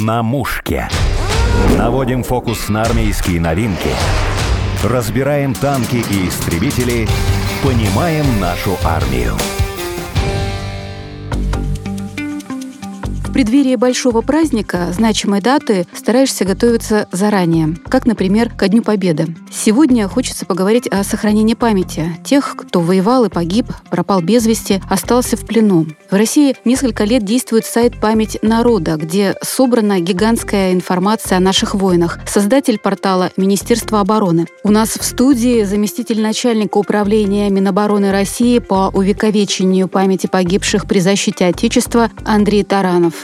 На мушке. Наводим фокус на армейские новинки. Разбираем танки и истребители. Понимаем нашу армию. Преддверии большого праздника, значимой даты, стараешься готовиться заранее, как, например, ко Дню Победы. Сегодня хочется поговорить о сохранении памяти тех, кто воевал и погиб, пропал без вести, остался в плену. В России несколько лет действует сайт «Память народа», где собрана гигантская информация о наших воинах. Создатель портала Министерство обороны. У нас в студии заместитель начальника управления Минобороны России по увековечению памяти погибших при защите Отечества Андрей Таранов.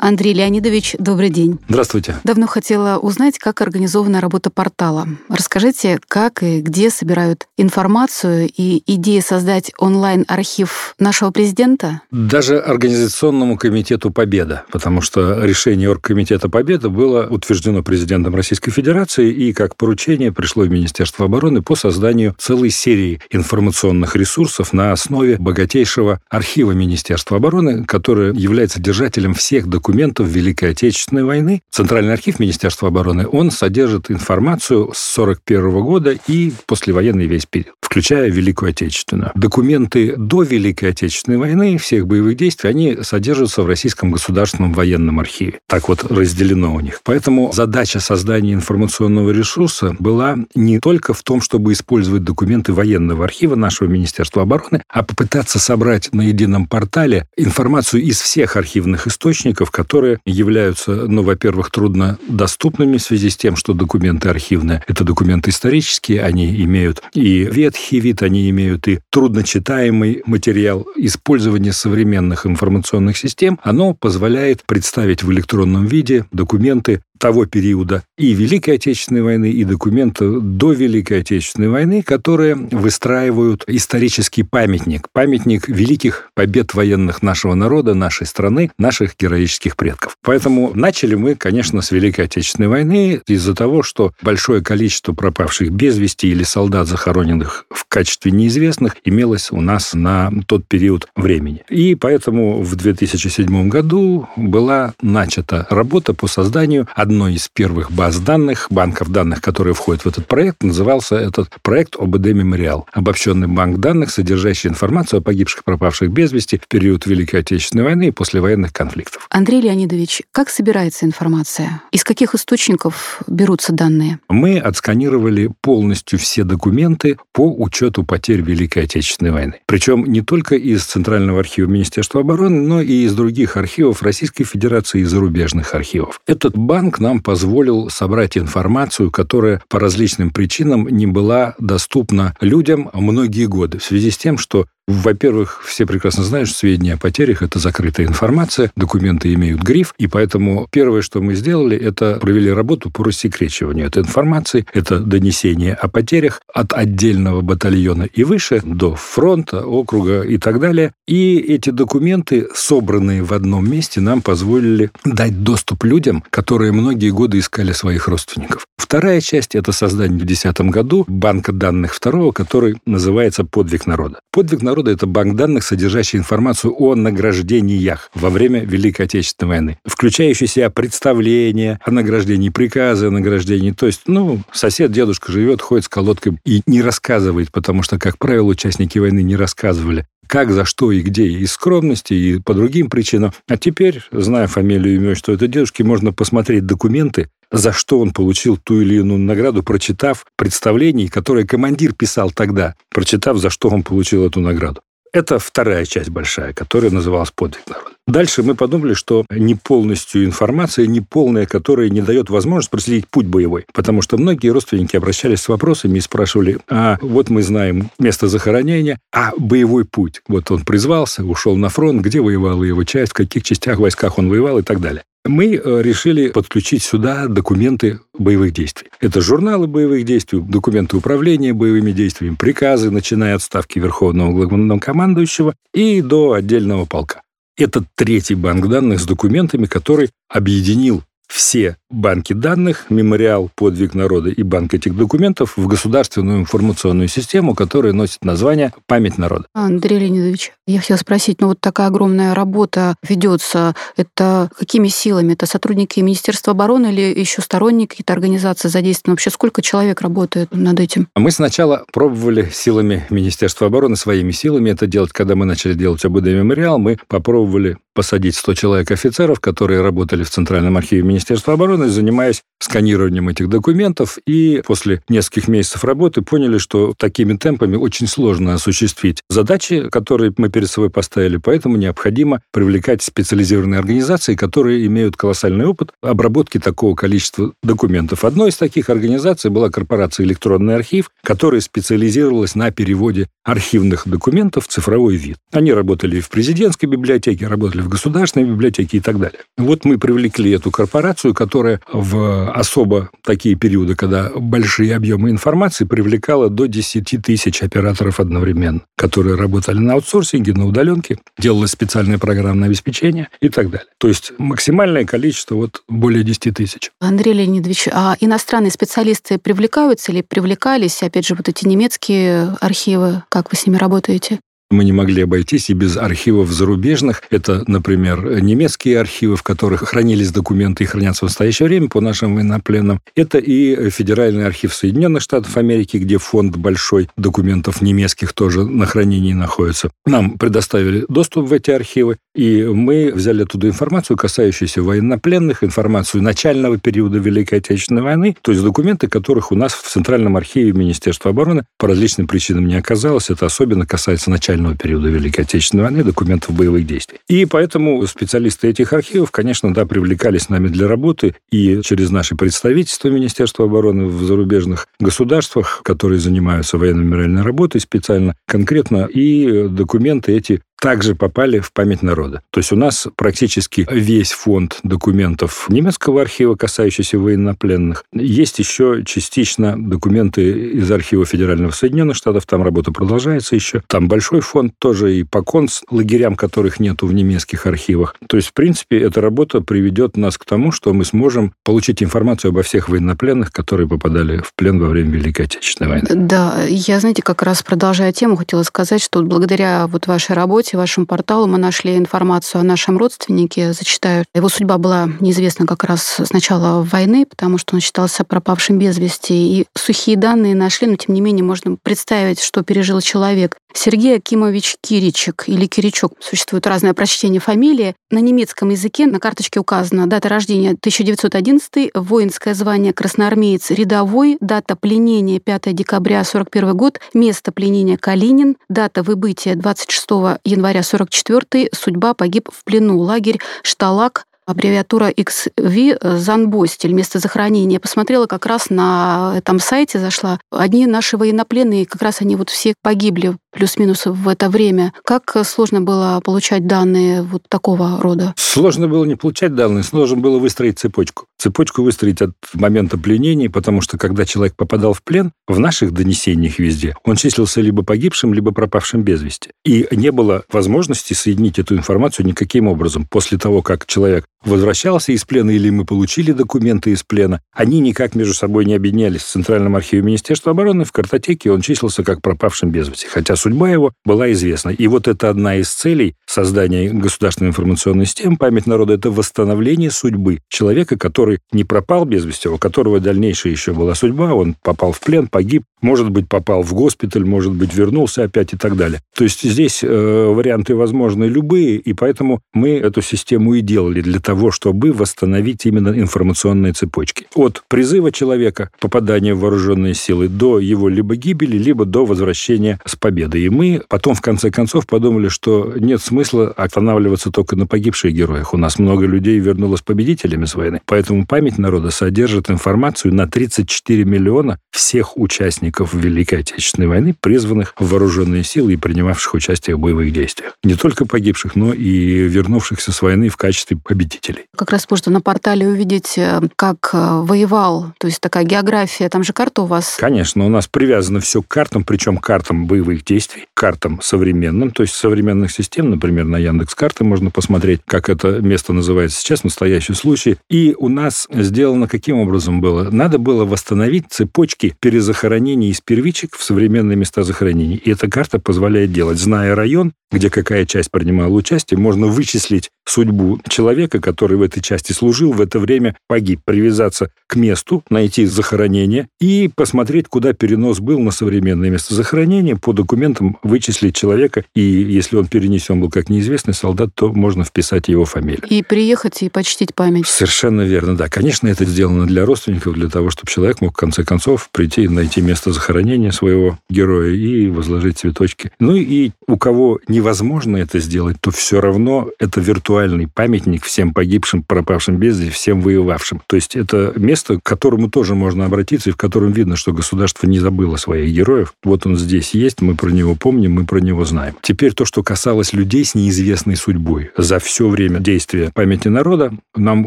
Андрей Леонидович, добрый день. Здравствуйте. Давно хотела узнать, как организована работа портала. Расскажите, как и где собирают информацию и идея создать онлайн-архив нашего президента? Даже Организационному комитету «Победа», потому что решение Оргкомитета «Победа» было утверждено президентом Российской Федерации и как поручение пришло в Министерство обороны по созданию целой серии информационных ресурсов на основе богатейшего архива Министерства обороны, которое является держателем всех документов документов Великой Отечественной войны. Центральный архив Министерства обороны, он содержит информацию с 1941 года и послевоенный весь период, включая Великую Отечественную. Документы до Великой Отечественной войны, всех боевых действий, они содержатся в Российском государственном военном архиве. Так вот разделено у них. Поэтому задача создания информационного ресурса была не только в том, чтобы использовать документы военного архива нашего Министерства обороны, а попытаться собрать на едином портале информацию из всех архивных источников, которые являются, ну, во-первых, труднодоступными в связи с тем, что документы архивные – это документы исторические, они имеют и ветхий они имеют и трудночитаемый материал. Использование современных информационных систем, оно позволяет представить в электронном виде документы того периода и Великой Отечественной войны, и документы до Великой Отечественной войны, которые выстраивают исторический памятник, памятник великих побед военных нашего народа, нашей страны, наших героических предков. Поэтому начали мы, конечно, с Великой Отечественной войны из-за того, что большое количество пропавших без вести или солдат, захороненных в качестве неизвестных, имелось у нас на тот период времени. И поэтому в 2007 году была начата работа по созданию одной из первых баз данных, банков данных, которые входят в этот проект, назывался этот проект ОБД Мемориал. Обобщенный банк данных, содержащий информацию о погибших, пропавших без вести в период Великой Отечественной войны и послевоенных конфликтов. Андрей Леонидович, как собирается информация? Из каких источников берутся данные? Мы отсканировали полностью все документы по учету потерь Великой Отечественной войны. Причем не только из Центрального архива Министерства обороны, но и из других архивов Российской Федерации и зарубежных архивов. Этот банк нам позволил собрать информацию, которая по различным причинам не была доступна людям многие годы в связи с тем, что во-первых, все прекрасно знают, что сведения о потерях – это закрытая информация, документы имеют гриф, и поэтому первое, что мы сделали, это провели работу по рассекречиванию этой информации, это донесение о потерях от отдельного батальона и выше до фронта, округа и так далее. И эти документы, собранные в одном месте, нам позволили дать доступ людям, которые многие годы искали своих родственников. Вторая часть – это создание в 2010 году банка данных второго, который называется «Подвиг народа». «Подвиг народа» народа – это банк данных, содержащий информацию о награждениях во время Великой Отечественной войны, включающий себя представления о награждении, приказы о награждении. То есть, ну, сосед, дедушка живет, ходит с колодкой и не рассказывает, потому что, как правило, участники войны не рассказывали как, за что и где, из скромности, и по другим причинам. А теперь, зная фамилию и имя, что это дедушки, можно посмотреть документы, за что он получил ту или иную награду, прочитав представление, которое командир писал тогда, прочитав, за что он получил эту награду. Это вторая часть большая, которая называлась «Подвиг народа». Дальше мы подумали, что не полностью информация, не полная, которая не дает возможность проследить путь боевой. Потому что многие родственники обращались с вопросами и спрашивали, а вот мы знаем место захоронения, а боевой путь. Вот он призвался, ушел на фронт, где воевала его часть, в каких частях, войсках он воевал и так далее. Мы э, решили подключить сюда документы боевых действий. Это журналы боевых действий, документы управления боевыми действиями, приказы, начиная от ставки Верховного главнокомандующего и до отдельного полка. Это третий банк данных с документами, который объединил все банки данных, мемориал «Подвиг народа» и банк этих документов в государственную информационную систему, которая носит название «Память народа». Андрей Леонидович, я хотела спросить, ну вот такая огромная работа ведется, это какими силами? Это сотрудники Министерства обороны или еще сторонники какие-то организации задействованы? Вообще сколько человек работает над этим? Мы сначала пробовали силами Министерства обороны, своими силами это делать. Когда мы начали делать ОБД мемориал, мы попробовали посадить 100 человек офицеров, которые работали в Центральном архиве Министерства обороны, занимаясь сканированием этих документов. И после нескольких месяцев работы поняли, что такими темпами очень сложно осуществить задачи, которые мы перед собой поставили. Поэтому необходимо привлекать специализированные организации, которые имеют колоссальный опыт обработки такого количества документов. Одной из таких организаций была корпорация «Электронный архив», которая специализировалась на переводе архивных документов в цифровой вид. Они работали в президентской библиотеке, работали в государственной библиотеке и так далее. Вот мы привлекли эту корпорацию, которая в особо такие периоды, когда большие объемы информации, привлекала до 10 тысяч операторов одновременно, которые работали на аутсорсинге, на удаленке, делалось специальное программное обеспечение и так далее. То есть максимальное количество вот более 10 тысяч. Андрей Леонидович, а иностранные специалисты привлекаются или привлекались, опять же, вот эти немецкие архивы, как вы с ними работаете? Мы не могли обойтись и без архивов зарубежных. Это, например, немецкие архивы, в которых хранились документы и хранятся в настоящее время по нашим военнопленным. Это и Федеральный архив Соединенных Штатов Америки, где фонд большой документов немецких тоже на хранении находится. Нам предоставили доступ в эти архивы, и мы взяли оттуда информацию, касающуюся военнопленных, информацию начального периода Великой Отечественной войны, то есть документы, которых у нас в Центральном архиве Министерства обороны по различным причинам не оказалось. Это особенно касается начального начального периода Великой Отечественной войны, документов боевых действий. И поэтому специалисты этих архивов, конечно, да, привлекались нами для работы и через наши представительства Министерства обороны в зарубежных государствах, которые занимаются военно-мемориальной работой специально, конкретно, и документы эти также попали в память народа. То есть у нас практически весь фонд документов немецкого архива, касающийся военнопленных. Есть еще частично документы из архива Федерального Соединенных Штатов, там работа продолжается еще. Там большой фонд тоже и по концлагерям, которых нету в немецких архивах. То есть, в принципе, эта работа приведет нас к тому, что мы сможем получить информацию обо всех военнопленных, которые попадали в плен во время Великой Отечественной войны. Да, я, знаете, как раз продолжая тему, хотела сказать, что благодаря вот вашей работе сайте, вашему порталу мы нашли информацию о нашем родственнике. Зачитаю. Его судьба была неизвестна как раз с начала войны, потому что он считался пропавшим без вести. И сухие данные нашли, но тем не менее можно представить, что пережил человек. Сергей Акимович Киричек или Киричок. Существует разное прочтение фамилии. На немецком языке на карточке указана дата рождения 1911, воинское звание красноармеец рядовой, дата пленения 5 декабря 41 год, место пленения Калинин, дата выбытия 26 января 44 судьба погиб в плену, лагерь Шталак, аббревиатура XV Занбостель, место захоронения. Я посмотрела как раз на этом сайте, зашла. Одни наши военнопленные, как раз они вот все погибли плюс-минус в это время. Как сложно было получать данные вот такого рода? Сложно было не получать данные, сложно было выстроить цепочку. Цепочку выстроить от момента пленения, потому что когда человек попадал в плен, в наших донесениях везде, он числился либо погибшим, либо пропавшим без вести. И не было возможности соединить эту информацию никаким образом. После того, как человек возвращался из плена или мы получили документы из плена, они никак между собой не объединялись. В Центральном архиве Министерства обороны в картотеке он числился как пропавшим без вести, хотя судьба его была известна. И вот это одна из целей создания государственной информационной системы «Память народа» — это восстановление судьбы человека, который не пропал без вести, у которого дальнейшая еще была судьба, он попал в плен, погиб, может быть, попал в госпиталь, может быть, вернулся опять и так далее. То есть здесь э, варианты возможны любые, и поэтому мы эту систему и делали для того, чтобы восстановить именно информационные цепочки. От призыва человека, попадания в вооруженные силы, до его либо гибели, либо до возвращения с победой. И мы потом, в конце концов, подумали, что нет смысла останавливаться только на погибших героях. У нас много людей вернулось победителями с войны. Поэтому память народа содержит информацию на 34 миллиона всех участников участников Великой Отечественной войны, призванных в вооруженные силы и принимавших участие в боевых действиях. Не только погибших, но и вернувшихся с войны в качестве победителей. Как раз можно на портале увидеть, э, как э, воевал, то есть такая география, там же карта у вас. Конечно, у нас привязано все к картам, причем картам боевых действий, действий, картам современным, то есть современных систем, например, на Яндекс карты можно посмотреть, как это место называется сейчас, настоящий случай. И у нас сделано каким образом было? Надо было восстановить цепочки перезахоронений из первичек в современные места захоронений. И эта карта позволяет делать, зная район, где какая часть принимала участие, можно вычислить судьбу человека, который в этой части служил, в это время погиб, привязаться к месту, найти захоронение и посмотреть, куда перенос был на современное место захоронения, по документам вычислить человека, и если он перенесен был как неизвестный солдат, то можно вписать его фамилию. И приехать и почтить память. Совершенно верно, да. Конечно, это сделано для родственников, для того, чтобы человек мог в конце концов прийти и найти место захоронения своего героя и возложить цветочки. Ну и у кого невозможно это сделать, то все равно это виртуальный памятник всем погибшим, пропавшим без вести, всем воевавшим. То есть это место, к которому тоже можно обратиться, и в котором видно, что государство не забыло своих героев. Вот он здесь есть, мы про него помним, мы про него знаем. Теперь то, что касалось людей с неизвестной судьбой. За все время действия памяти народа нам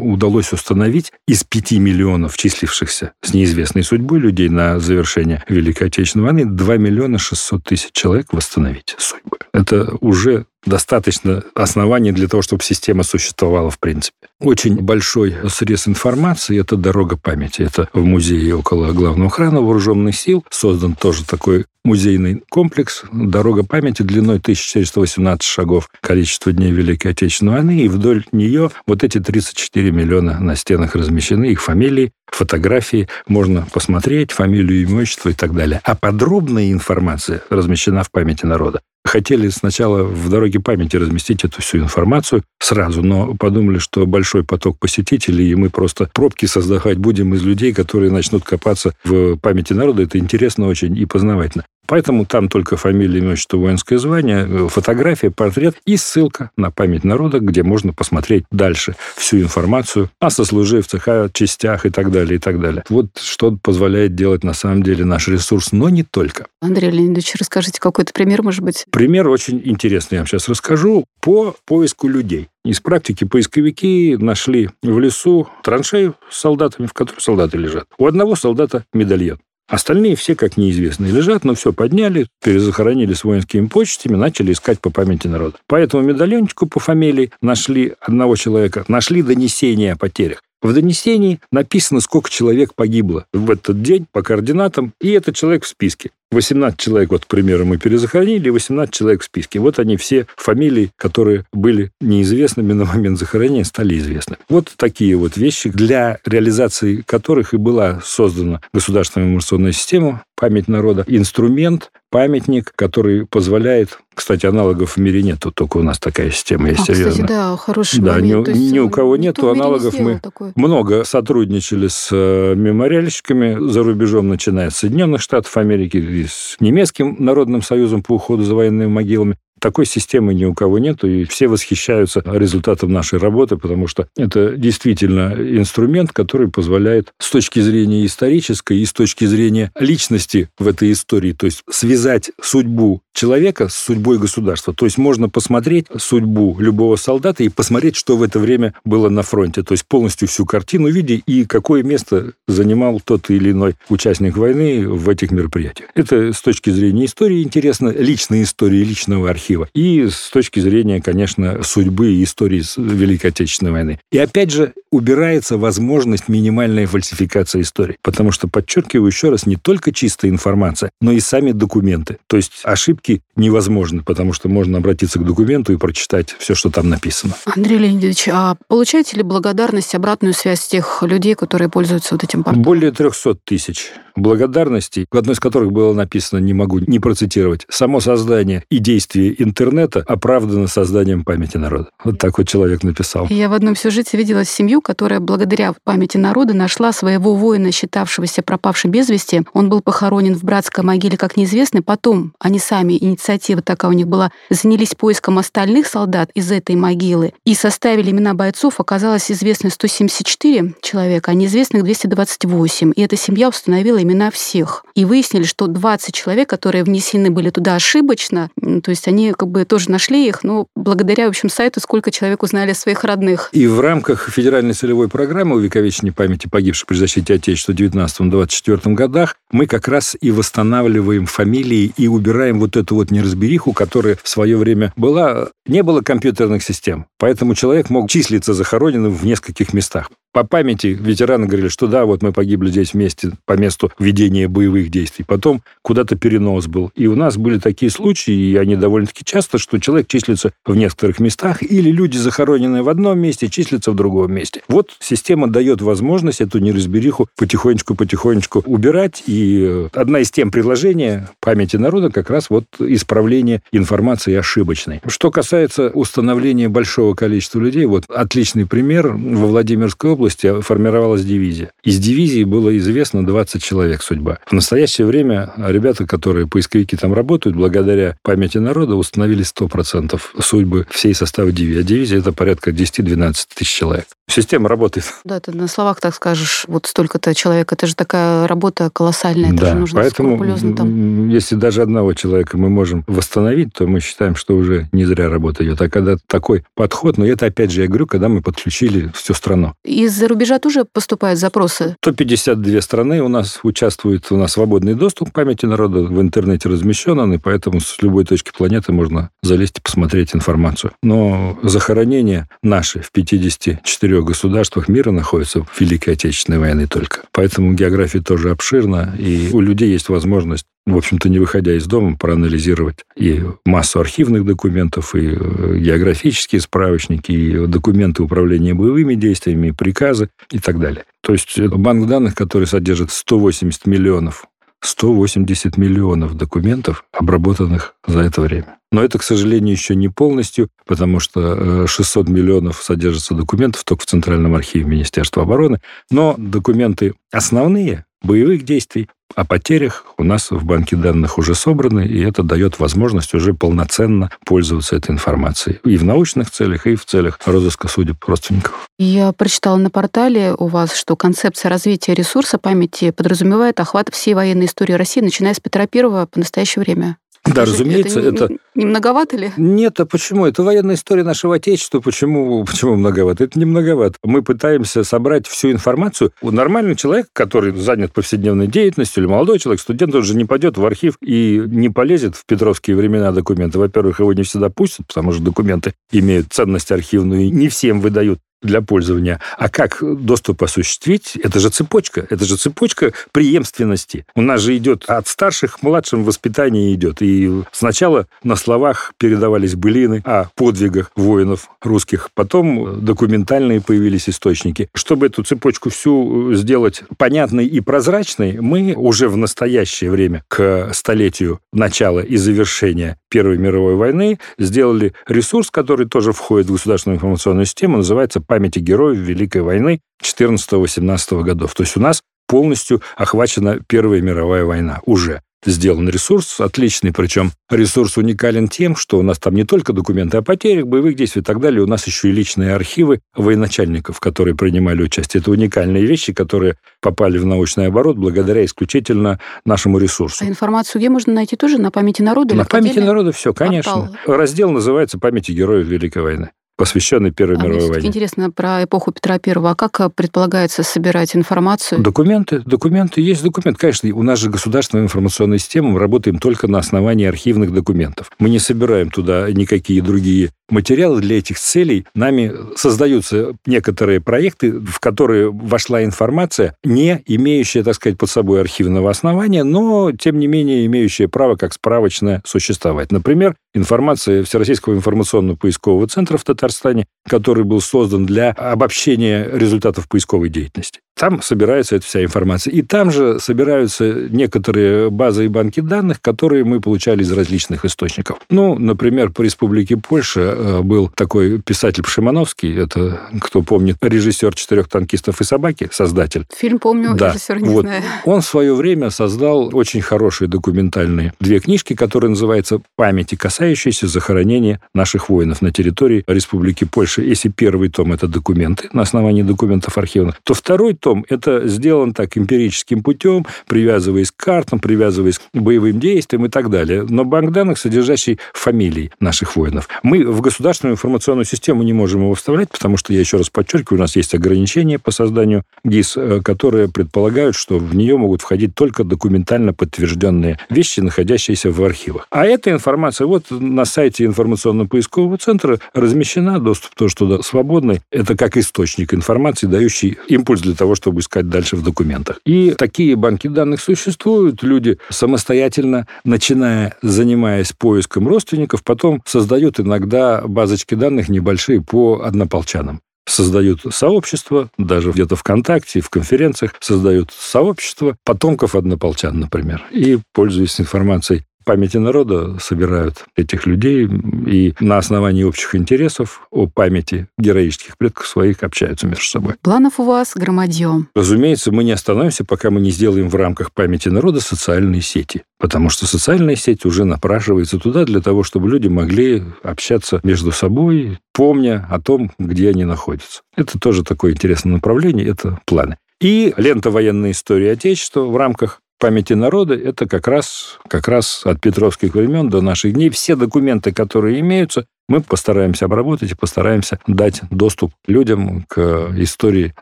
удалось установить из 5 миллионов числившихся с неизвестной судьбой людей на завершение Великой Отечественной войны 2 миллиона 600 тысяч человек восстановить судьбы. Это уже достаточно оснований для того, чтобы система существовала в принципе. Очень большой срез информации – это дорога памяти. Это в музее около главного храма вооруженных сил создан тоже такой музейный комплекс «Дорога памяти» длиной 1418 шагов, количество дней Великой Отечественной войны, и вдоль нее вот эти 34 миллиона на стенах размещены, их фамилии, фотографии, можно посмотреть, фамилию, имущество и так далее. А подробная информация размещена в памяти народа хотели сначала в дороге памяти разместить эту всю информацию сразу, но подумали, что большой поток посетителей, и мы просто пробки создавать будем из людей, которые начнут копаться в памяти народа. Это интересно очень и познавательно. Поэтому там только фамилия, имя, отчество, воинское звание, э, фотография, портрет и ссылка на память народа, где можно посмотреть дальше всю информацию о сослуживцах, о частях и так далее, и так далее. Вот что позволяет делать на самом деле наш ресурс, но не только. Андрей Леонидович, расскажите какой-то пример, может быть? Пример очень интересный, я вам сейчас расскажу, по поиску людей. Из практики поисковики нашли в лесу траншею с солдатами, в которой солдаты лежат. У одного солдата медальон. Остальные все, как неизвестные, лежат, но все подняли, перезахоронили с воинскими почтами, начали искать по памяти народа. По этому медальончику по фамилии нашли одного человека, нашли донесение о потерях. В донесении написано, сколько человек погибло в этот день по координатам, и этот человек в списке. 18 человек, вот, к примеру, мы перезахоронили, 18 человек в списке. Вот они все фамилии, которые были неизвестными на момент захоронения, стали известны. Вот такие вот вещи, для реализации которых и была создана государственная информационная система «Память народа», инструмент, памятник, который позволяет кстати, аналогов в мире нет, только у нас такая система есть. А, кстати, да, хороший да, момент. Ни, есть, ни у кого нету аналогов. Не мы такой. много сотрудничали с э, мемориальщиками за рубежом, начиная с Соединенных Штатов Америки, с немецким народным союзом по уходу за военными могилами. Такой системы ни у кого нет, и все восхищаются результатом нашей работы, потому что это действительно инструмент, который позволяет с точки зрения исторической и с точки зрения личности в этой истории, то есть связать судьбу человека с судьбой государства. То есть можно посмотреть судьбу любого солдата и посмотреть, что в это время было на фронте. То есть полностью всю картину видеть и какое место занимал тот или иной участник войны в этих мероприятиях. Это с точки зрения истории интересно, личной истории, личного архива архива. И с точки зрения, конечно, судьбы и истории Великой Отечественной войны. И опять же, убирается возможность минимальной фальсификации истории. Потому что, подчеркиваю еще раз, не только чистая информация, но и сами документы. То есть ошибки невозможны, потому что можно обратиться к документу и прочитать все, что там написано. Андрей Леонидович, а получаете ли благодарность, обратную связь тех людей, которые пользуются вот этим порталом? Более 300 тысяч благодарностей, в одной из которых было написано, не могу не процитировать, само создание и действие интернета оправдано созданием памяти народа. Вот так вот человек написал. Я в одном сюжете видела семью, которая благодаря памяти народа нашла своего воина, считавшегося пропавшим без вести. Он был похоронен в братской могиле как неизвестный. Потом они сами, инициатива такая у них была, занялись поиском остальных солдат из этой могилы и составили имена бойцов. Оказалось известно 174 человека, а неизвестных 228. И эта семья установила имена всех. И выяснили, что 20 человек, которые внесены были туда ошибочно, то есть они как бы тоже нашли их, но благодаря, в общем, сайту сколько человек узнали своих родных. И в рамках федеральной целевой программы увековечения памяти погибших при защите Отечества в 19-24 годах мы как раз и восстанавливаем фамилии и убираем вот эту вот неразбериху, которая в свое время была. Не было компьютерных систем, поэтому человек мог числиться захороненным в нескольких местах по памяти ветераны говорили, что да, вот мы погибли здесь вместе по месту ведения боевых действий. Потом куда-то перенос был. И у нас были такие случаи, и они довольно-таки часто, что человек числится в некоторых местах, или люди, захороненные в одном месте, числятся в другом месте. Вот система дает возможность эту неразбериху потихонечку-потихонечку убирать. И одна из тем предложения памяти народа как раз вот исправление информации ошибочной. Что касается установления большого количества людей, вот отличный пример во Владимирской области области формировалась дивизия. Из дивизии было известно 20 человек судьба. В настоящее время ребята, которые поисковики там работают, благодаря памяти народа установили 100% судьбы всей состава дивизии. А дивизия – это порядка 10-12 тысяч человек. Система работает. Да, ты на словах так скажешь, вот столько-то человек, это же такая работа колоссальная, это да, же нужно поэтому, там. если даже одного человека мы можем восстановить, то мы считаем, что уже не зря работа идет. А когда такой подход, но это опять же, я говорю, когда мы подключили всю страну. Из-за рубежа тоже поступают запросы? 152 страны у нас участвуют, у нас свободный доступ к памяти народа, в интернете размещен он, и поэтому с любой точки планеты можно залезть и посмотреть информацию. Но захоронения наши в 54 государствах мира находятся в Великой Отечественной войны только. Поэтому география тоже обширна, и у людей есть возможность в общем-то, не выходя из дома, проанализировать и массу архивных документов, и э, географические справочники, и документы управления боевыми действиями, и приказы и так далее. То есть банк данных, который содержит 180 миллионов 180 миллионов документов, обработанных за это время. Но это, к сожалению, еще не полностью, потому что 600 э, миллионов содержится документов только в Центральном архиве Министерства обороны. Но документы основные, боевых действий, о потерях у нас в банке данных уже собраны, и это дает возможность уже полноценно пользоваться этой информацией. И в научных целях, и в целях розыска судеб родственников. Я прочитала на портале у вас, что концепция развития ресурса памяти подразумевает охват всей военной истории России, начиная с Петра I по настоящее время. Да, разумеется, это... это... Не многовато ли? Нет, а почему? Это военная история нашего Отечества. Почему, почему многовато? Это не многовато. Мы пытаемся собрать всю информацию. Нормальный человек, который занят повседневной деятельностью, или молодой человек, студент, он же не пойдет в архив и не полезет в петровские времена документы. Во-первых, его не всегда пустят, потому что документы имеют ценность архивную и не всем выдают для пользования. А как доступ осуществить? Это же цепочка. Это же цепочка преемственности. У нас же идет от старших к младшим воспитание идет. И сначала на словах передавались былины о подвигах воинов русских. Потом документальные появились источники. Чтобы эту цепочку всю сделать понятной и прозрачной, мы уже в настоящее время, к столетию начала и завершения Первой мировой войны, сделали ресурс, который тоже входит в государственную информационную систему, называется памяти героев Великой войны 14-18 годов. То есть у нас полностью охвачена Первая мировая война уже сделан ресурс отличный, причем ресурс уникален тем, что у нас там не только документы о потерях, боевых действиях и так далее, у нас еще и личные архивы военачальников, которые принимали участие. Это уникальные вещи, которые попали в научный оборот благодаря исключительно нашему ресурсу. А информацию где можно найти тоже? На памяти народа? На памяти народа все, конечно. Портал. Раздел называется «Памяти героев Великой войны» посвященный Первой а мировой войне. Интересно про эпоху Петра Первого. А как э, предполагается собирать информацию? Документы. Документы. Есть документ. Конечно, у нас же государственная информационная система. Мы работаем только на основании архивных документов. Мы не собираем туда никакие другие материалы для этих целей. Нами создаются некоторые проекты, в которые вошла информация, не имеющая, так сказать, под собой архивного основания, но, тем не менее, имеющая право как справочное существовать. Например, информация Всероссийского информационного поискового центра в Татарстане, который был создан для обобщения результатов поисковой деятельности. Там собирается эта вся информация. И там же собираются некоторые базы и банки данных, которые мы получали из различных источников. Ну, например, по Республике Польша э, был такой писатель Пшимановский, это, кто помнит, режиссер «Четырех танкистов и собаки», создатель. Фильм помню, да. режиссер не вот. знаю. Он в свое время создал очень хорошие документальные две книжки, которые называются «Памяти, касающиеся захоронения наших воинов на территории Республики Польша». Если первый том – это документы на основании документов архивных, то второй том, это сделано так эмпирическим путем, привязываясь к картам, привязываясь к боевым действиям и так далее. Но банк данных, содержащий фамилии наших воинов. Мы в государственную информационную систему не можем его вставлять, потому что, я еще раз подчеркиваю, у нас есть ограничения по созданию ГИС, э, которые предполагают, что в нее могут входить только документально подтвержденные вещи, находящиеся в архивах. А эта информация вот на сайте информационно-поискового центра размещена, доступ тоже туда свободный. Это как источник информации, дающий импульс для того, чтобы искать дальше в документах. И такие банки данных существуют. Люди самостоятельно, начиная, занимаясь поиском родственников, потом создают иногда базочки данных небольшие по однополчанам создают сообщество, даже где-то ВКонтакте, в конференциях создают сообщество потомков однополчан, например, и, пользуясь информацией памяти народа собирают этих людей и на основании общих интересов о памяти героических предков своих общаются между собой. Планов у вас громадье. Разумеется, мы не остановимся, пока мы не сделаем в рамках памяти народа социальные сети. Потому что социальная сеть уже напрашивается туда для того, чтобы люди могли общаться между собой, помня о том, где они находятся. Это тоже такое интересное направление, это планы. И лента военной истории Отечества в рамках памяти народа это как раз, как раз от петровских времен до наших дней. Все документы, которые имеются, мы постараемся обработать и постараемся дать доступ людям к истории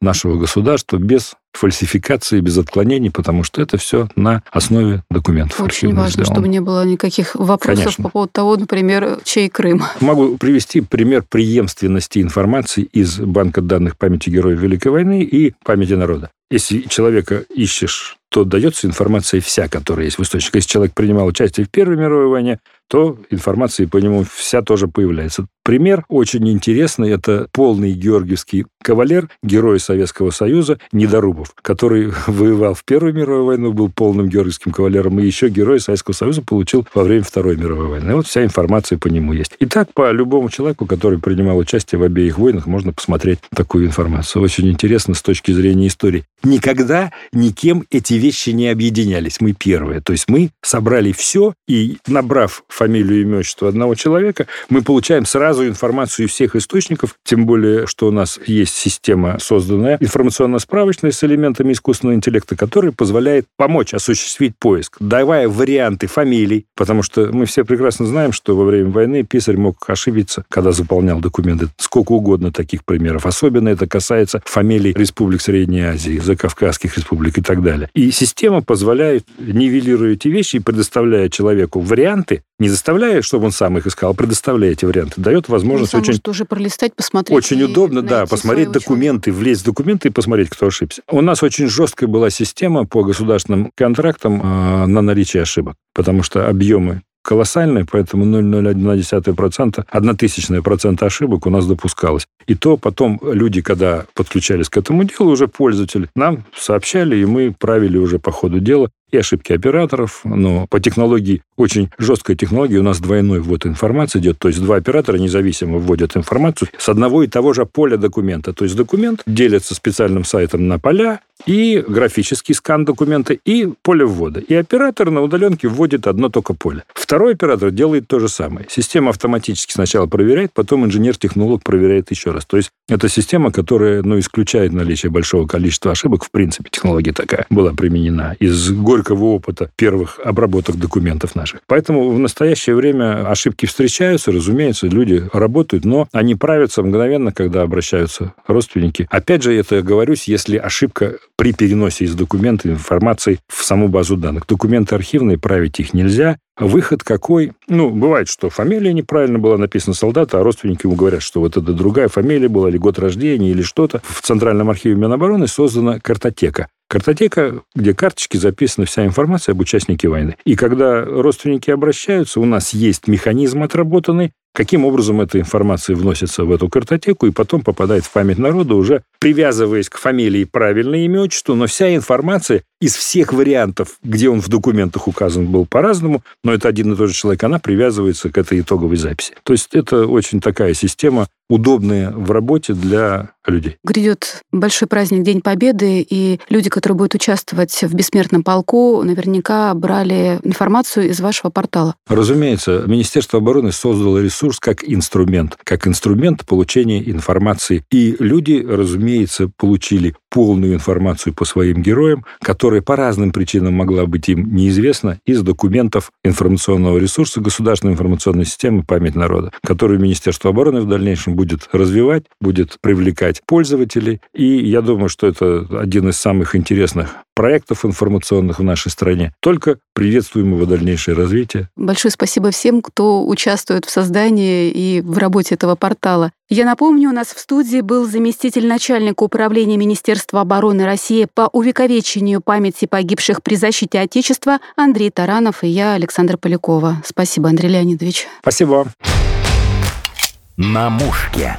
нашего государства без фальсификации, без отклонений, потому что это все на основе документов. Очень важно, сделано. чтобы не было никаких вопросов Конечно. по поводу того, например, чей Крым. Могу привести пример преемственности информации из банка данных памяти героев Великой войны и памяти народа. Если человека ищешь, то дается информация вся, которая есть в источниках. Если человек принимал участие в Первой мировой войне, то информация по нему вся тоже появляется. Пример очень интересный. Это полный георгиевский кавалер, герой Советского Союза Недорубов, который воевал в Первую мировую войну, был полным георгиевским кавалером, и еще герой Советского Союза получил во время Второй мировой войны. И вот вся информация по нему есть. И так по любому человеку, который принимал участие в обеих войнах, можно посмотреть такую информацию. Очень интересно с точки зрения истории. Никогда никем эти вещи не объединялись. Мы первые. То есть мы собрали все, и набрав фамилию и имя, отчество одного человека, мы получаем сразу информацию из всех источников, тем более, что у нас есть система, созданная информационно-справочная с элементами искусственного интеллекта, которая позволяет помочь осуществить поиск, давая варианты фамилий, потому что мы все прекрасно знаем, что во время войны писарь мог ошибиться, когда заполнял документы. Сколько угодно таких примеров. Особенно это касается фамилий республик Средней Азии, закавказских республик и так далее. И система позволяет, нивелируя эти вещи и предоставляя человеку варианты, не заставляя, чтобы он сам их искал, а предоставляя эти варианты, дает возможность он очень... уже пролистать, посмотреть. Очень удобно, да, посмотреть документы, ученого. влезть в документы и посмотреть, кто ошибся. У нас очень жесткая была система по государственным контрактам э, на наличие ошибок, потому что объемы колоссальные, поэтому 0,01%, одна тысячная процента ошибок у нас допускалось. И то потом люди, когда подключались к этому делу, уже пользователи, нам сообщали, и мы правили уже по ходу дела и ошибки операторов, но по технологии, очень жесткая технология, у нас двойной ввод информации идет, то есть два оператора независимо вводят информацию с одного и того же поля документа. То есть документ делится специальным сайтом на поля, и графический скан документа, и поле ввода. И оператор на удаленке вводит одно только поле. Второй оператор делает то же самое. Система автоматически сначала проверяет, потом инженер-технолог проверяет еще раз. То есть это система, которая ну, исключает наличие большого количества ошибок. В принципе, технология такая была применена из горького опыта первых обработок документов наших. Поэтому в настоящее время ошибки встречаются, разумеется, люди работают, но они правятся мгновенно, когда обращаются родственники. Опять же, это я говорюсь, если ошибка при переносе из документа информации в саму базу данных. Документы архивные, править их нельзя. Выход какой? Ну, бывает, что фамилия неправильно была написана солдата, а родственники ему говорят, что вот это другая фамилия была, или год рождения, или что-то. В Центральном архиве Минобороны создана картотека. Картотека, где карточки записана вся информация об участнике войны. И когда родственники обращаются, у нас есть механизм отработанный, каким образом эта информация вносится в эту картотеку и потом попадает в память народа, уже привязываясь к фамилии правильное имя, отчеству, но вся информация из всех вариантов, где он в документах указан был по-разному, но это один и тот же человек, она привязывается к этой итоговой записи. То есть это очень такая система, удобная в работе для людей. Грядет большой праздник День Победы, и люди, которые будут участвовать в бессмертном полку, наверняка брали информацию из вашего портала. Разумеется, Министерство обороны создало ресурс ресурс как инструмент, как инструмент получения информации. И люди, разумеется, получили полную информацию по своим героям, которая по разным причинам могла быть им неизвестна из документов информационного ресурса государственной информационной системы «Память народа», которую Министерство обороны в дальнейшем будет развивать, будет привлекать пользователей. И я думаю, что это один из самых интересных проектов информационных в нашей стране. Только приветствуем его дальнейшее развитие. Большое спасибо всем, кто участвует в создании и в работе этого портала. Я напомню, у нас в студии был заместитель начальника управления Министерства обороны России по увековечению памяти погибших при защите Отечества Андрей Таранов и я, Александр Полякова. Спасибо, Андрей Леонидович. Спасибо. На мушке.